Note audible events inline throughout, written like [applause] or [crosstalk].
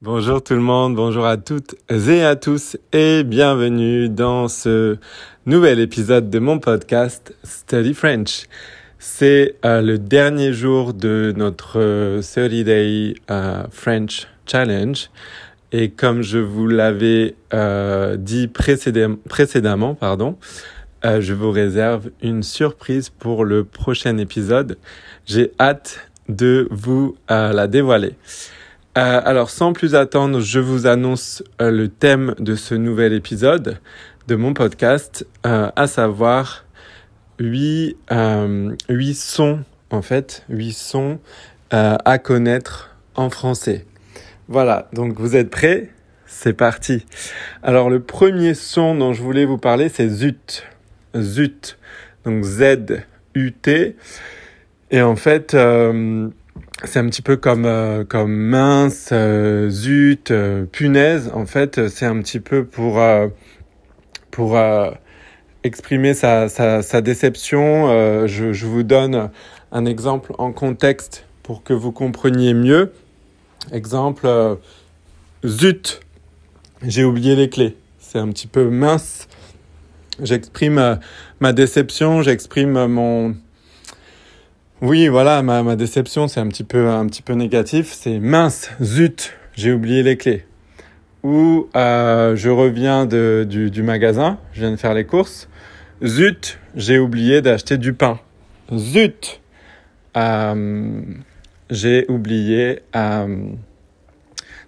Bonjour tout le monde, bonjour à toutes et à tous et bienvenue dans ce nouvel épisode de mon podcast Study French. C'est euh, le dernier jour de notre 30 euh, Day euh, French Challenge et comme je vous l'avais dit précédemment, pardon, je vous réserve une surprise pour le prochain épisode. J'ai hâte de vous la dévoiler. Euh, alors sans plus attendre, je vous annonce euh, le thème de ce nouvel épisode de mon podcast, euh, à savoir huit, sons en fait, huit sons à connaître en français. Voilà, donc vous êtes prêts? C'est parti. Alors le premier son dont je voulais vous parler, c'est Zut. Zut. Donc Z-U-T. Et en fait, c'est un petit peu comme euh, comme mince, euh, zut, euh, punaise. En fait, c'est un petit peu pour pour exprimer sa, sa, sa déception. Je, je, vous donne un exemple en contexte pour que vous compreniez mieux. Exemple, zut, j'ai oublié les clés. C'est un petit peu mince. J'exprime ma déception, j'exprime mon oui, voilà, ma, déception, c'est un petit peu, un petit peu négatif. C'est mince, zut, j'ai oublié les clés. Ou euh, je reviens de, du, magasin, je viens de faire les courses. Zut, j'ai oublié d'acheter du pain. Zut, euh, j'ai oublié euh,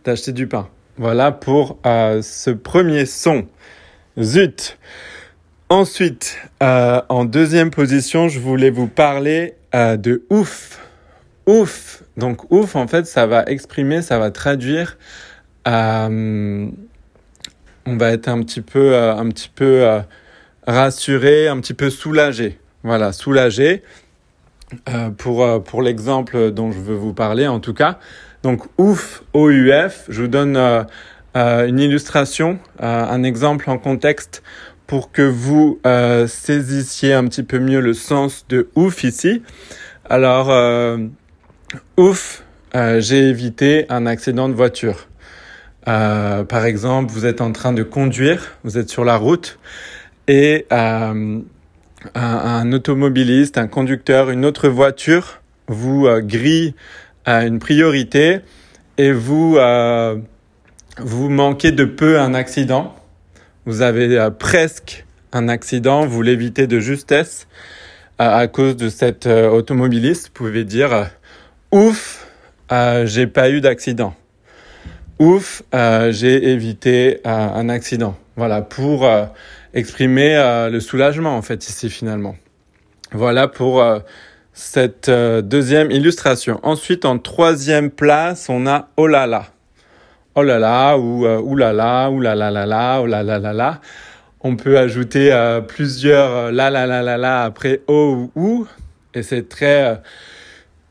d'acheter du pain. Voilà pour euh, ce premier son. Zut. Ensuite, en deuxième position, je voulais vous parler euh, de ouf. Ouf. Donc ouf, en fait, ça va exprimer, ça va traduire. Euh, on va être un petit peu, euh, un petit peu euh, rassuré, un petit peu soulagé. Voilà, soulagé. pour pour l'exemple dont je veux vous parler, en tout cas. Donc ouf, O-U-F. Je vous donne une illustration, un exemple en contexte pour que vous euh, saisissiez un petit peu mieux le sens de ouf ici. Alors, euh, ouf, euh, j'ai évité un accident de voiture. par exemple, vous êtes en train de conduire, vous êtes sur la route et un, automobiliste, un conducteur, une autre voiture vous grille à une priorité et vous vous manquez de peu un accident vous avez euh, presque un accident, vous l'évitez de justesse euh, à cause de cet euh, automobiliste, vous pouvez dire ouf, j'ai pas eu d'accident. Ouf, j'ai évité un accident. Voilà, pour exprimer le soulagement en fait ici finalement. Voilà pour cette deuxième illustration. Ensuite, en troisième place, on a oh là là oh là là ou euh, ouh là là, ouh là là là là, oh là là là là. On peut ajouter euh, plusieurs euh, la la la la la après oh ou ou et c'est très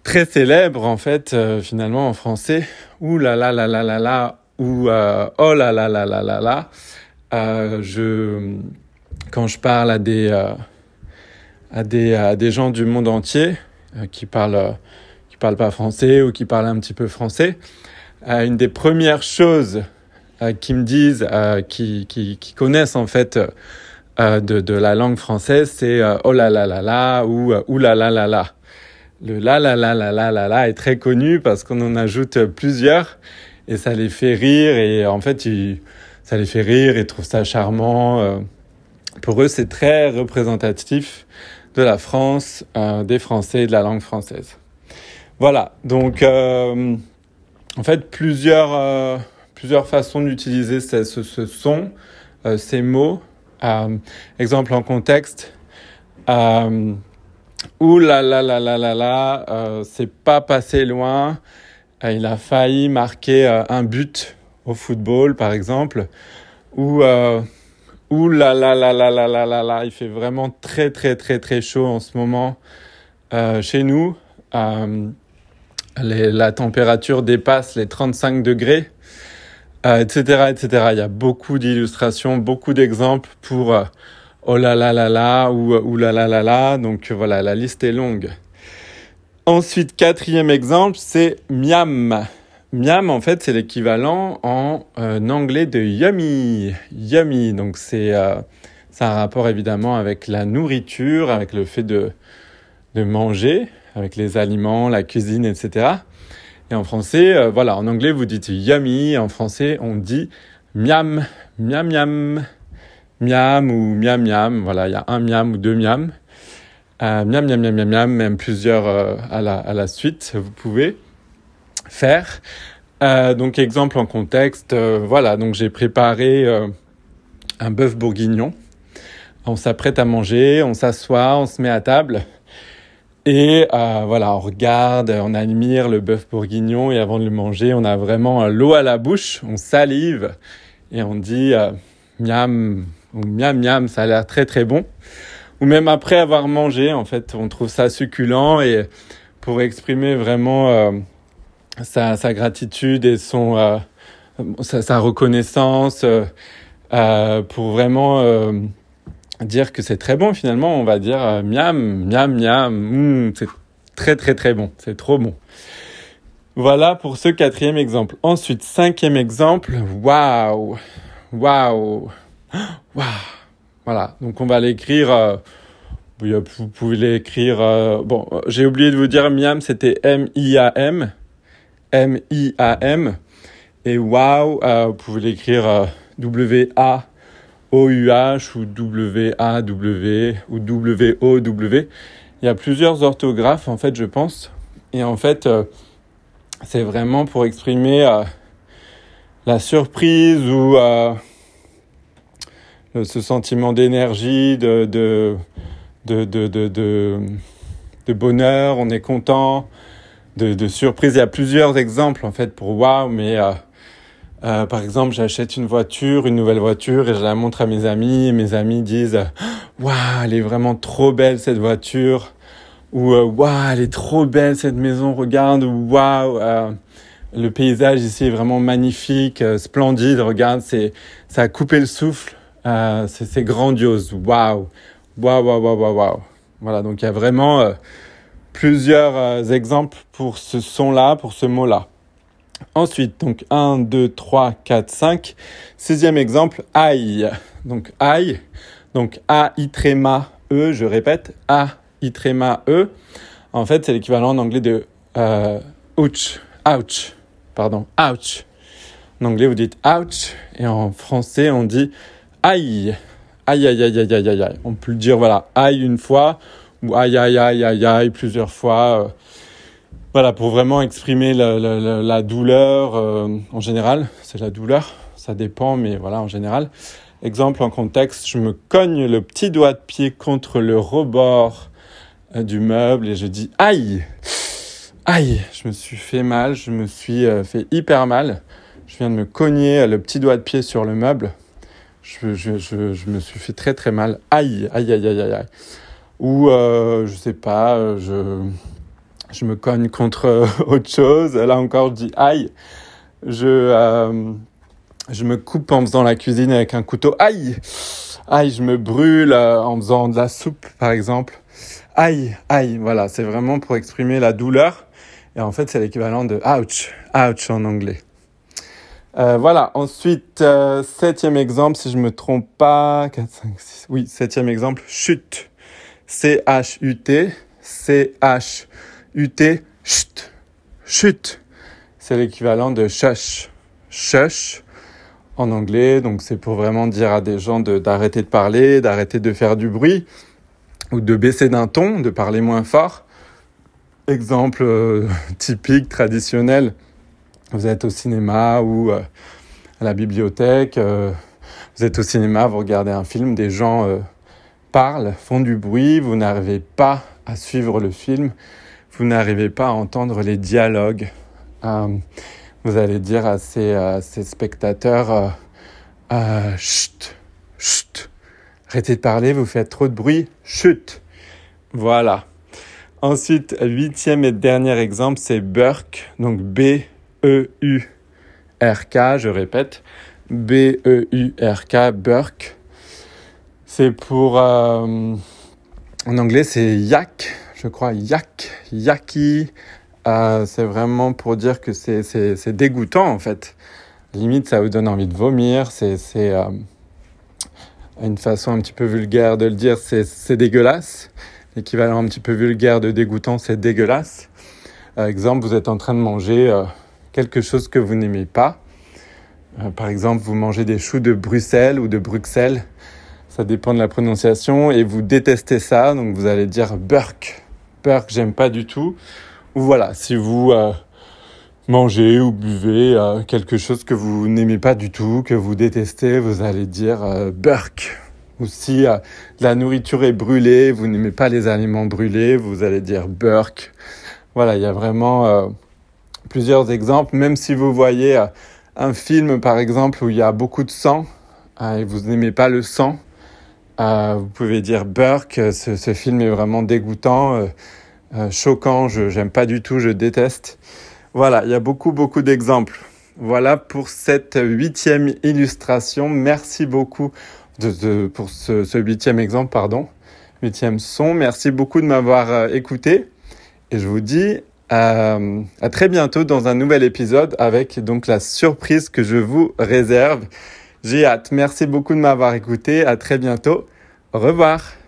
très célèbre en fait finalement en français. Ouh là là là là là là ou oh là là là là là là. je quand je parle à des à des à des gens du monde entier qui parlent qui parlent pas français ou qui parlent un petit peu français, euh, une des premières choses euh, qui me disent, euh, qui, qui, qui, connaissent en fait de, de, la langue française, c'est oh là là là là ou ou là là là là. Le la la la la la la la est très connu parce qu'on en ajoute plusieurs et ça les fait rire et en fait ils, ça les fait rire et trouvent ça charmant. Pour eux, c'est très représentatif de la France, des Français et de la langue française. Voilà, donc euh, en fait plusieurs, euh, plusieurs façons d'utiliser ce, son, euh, ces mots. Euh, exemple en contexte. Euh, Ouh là là là là là là, euh, c'est pas passé loin. Euh, il a failli marquer un but au football, par exemple. Ou Ouh là là là là là là là là, il fait vraiment très très très très chaud en ce moment chez nous. Euh, la température dépasse les 35 degrés, etc., euh, etc. Il y a beaucoup d'illustrations, beaucoup d'exemples pour euh, oh là là là là ou ou là là là là. Donc voilà, la liste est longue. Ensuite, quatrième exemple, c'est miam. Miam, en fait, c'est l'équivalent en euh, anglais de yummy. Yummy, donc c'est euh, un rapport évidemment avec la nourriture, avec le fait de, de manger, avec les aliments, la cuisine, etc. Et en français, euh, voilà, en anglais, vous dites yummy. En français, on dit miam, miam, miam, miam ou miam, miam. Voilà, il y a un miam ou deux miam. Euh, miam, miam, miam, miam, miam, même plusieurs euh, à, la, à la suite, vous pouvez faire. Donc, exemple en contexte, voilà, donc j'ai préparé un bœuf bourguignon. On s'apprête à manger, on s'assoit, on se met à table. Et euh, voilà, on regarde, on admire le bœuf bourguignon et avant de le manger, on a vraiment l'eau à la bouche, on salive et on dit euh, miam ou miam miam, ça a l'air très très bon. Ou même après avoir mangé, en fait, on trouve ça succulent et pour exprimer vraiment euh, sa, sa, gratitude et son euh, sa, sa, reconnaissance, euh, pour vraiment dire que c'est très bon finalement, on va dire euh, miam, miam, miam, mm, c'est très très très bon, c'est trop bon. Voilà pour ce quatrième exemple. Ensuite, cinquième exemple, waouh, waouh, waouh. Voilà, donc on va l'écrire, euh, vous pouvez l'écrire, euh, bon, j'ai oublié de vous dire miam, c'était M-I-A-M, M-I-A-M, et waouh, vous pouvez l'écrire W-A OUH ou WAW ou WOW. Il y a plusieurs orthographes en fait, je pense. Et en fait, euh, c'est vraiment pour exprimer euh, la surprise ou euh, ce sentiment d'énergie, de, de, de, de, de, bonheur, on est content, de, surprise. Il y a plusieurs exemples en fait pour wow, mais euh, par exemple, j'achète une voiture, une nouvelle voiture, et je la montre à mes amis, et mes amis disent Waouh, elle est vraiment trop belle cette voiture, ou euh, Waouh, elle est trop belle cette maison, regarde, waouh, euh, le paysage ici est vraiment magnifique, euh, splendide, regarde, c'est, ça a coupé le souffle, euh, c'est, c'est grandiose, waouh, waouh, waouh, waouh, waouh. Voilà, donc il y a vraiment plusieurs exemples pour ce son-là, pour ce mot-là. Ensuite, donc 1, 2, 3, 4, 5. Sixième exemple, aïe. Donc aïe. Donc A, E, je répète, A, tréma, E. En fait, c'est l'équivalent en anglais de euh, ouch, ouch, pardon, ouch. En anglais, vous dites ouch, et en français, on dit aïe. Aïe, aïe, aïe, aïe, aïe, aïe. On peut le dire, voilà, aïe une fois, ou aïe, aïe, aïe, aïe, aïe plusieurs fois. Euh, voilà, pour vraiment exprimer la, douleur euh, en général. C'est la douleur, ça dépend, mais voilà, en général. Exemple en contexte, je me cogne le petit doigt de pied contre le rebord euh, du meuble et je dis aïe, aïe, je me suis fait mal, je me suis euh, fait hyper mal. Je viens de me cogner le petit doigt de pied sur le meuble. Je, me suis fait très très mal. Aïe, aïe, aïe, aïe, aïe. Ou, euh, je sais pas, je je me cogne contre euh, autre chose. Là encore, je dis aïe. Je, euh, je me coupe en faisant la cuisine avec un couteau. Aïe Aïe, je me brûle euh, en faisant de la soupe, par exemple. Aïe, aïe. Voilà, c'est vraiment pour exprimer la douleur. Et en fait, c'est l'équivalent de ouch, ouch en anglais. Voilà, ensuite, septième exemple, si je me trompe pas, 4, 5, 6, oui, septième exemple, chute. C-H-U-T, C-H-U-T. UT, chut, chut. C'est l'équivalent de shush, shush en anglais. Donc c'est pour vraiment dire à des gens d'arrêter de, parler, d'arrêter de faire du bruit ou de baisser d'un ton, de parler moins fort. Exemple euh, [laughs] typique, traditionnel. Vous êtes au cinéma ou euh, à la bibliothèque. Euh, vous êtes au cinéma, vous regardez un film, des gens parlent, font du bruit, vous n'arrivez pas à suivre le film vous n'arrivez pas à entendre les dialogues, euh, vous allez dire à ces, ces spectateurs euh, euh, chut, chut, arrêtez de parler, vous faites trop de bruit, chut. Voilà. Ensuite, huitième et dernier exemple, c'est Burke, donc B-E-U-R-K, je répète, B-E-U-R-K, Burke. C'est pour, euh, en anglais, c'est yak, je crois, yak, yaki, euh, c'est vraiment pour dire que c'est dégoûtant en fait. Limite, ça vous donne envie de vomir. C'est euh, une façon un petit peu vulgaire de le dire, c'est dégueulasse. L'équivalent un petit peu vulgaire de dégoûtant, c'est dégueulasse. Par exemple, vous êtes en train de manger euh, quelque chose que vous n'aimez pas. par exemple, vous mangez des choux de Bruxelles ou de Bruxelles. Ça dépend de la prononciation. Et vous détestez ça, donc vous allez dire Burk. Burk, j'aime pas du tout. Ou voilà, si vous euh, mangez ou buvez euh, quelque chose que vous n'aimez pas du tout, que vous détestez, vous allez dire euh, burk. Ou si la nourriture est brûlée, vous n'aimez pas les aliments brûlés, vous allez dire burk. Voilà, il y a vraiment plusieurs exemples. Même si vous voyez un film, par exemple, où il y a beaucoup de sang et vous n'aimez pas le sang, vous pouvez dire burk. Ce, ce, film est vraiment dégoûtant euh, choquant, je j'aime pas du tout, je déteste. Voilà, il y a beaucoup beaucoup d'exemples. Voilà pour cette huitième illustration. Merci beaucoup pour ce, huitième exemple, pardon, huitième son. Merci beaucoup de m'avoir euh, écouté et je vous dis euh, à très bientôt dans un nouvel épisode avec donc la surprise que je vous réserve. J'ai hâte. Merci beaucoup de m'avoir écouté. À très bientôt. Revoir.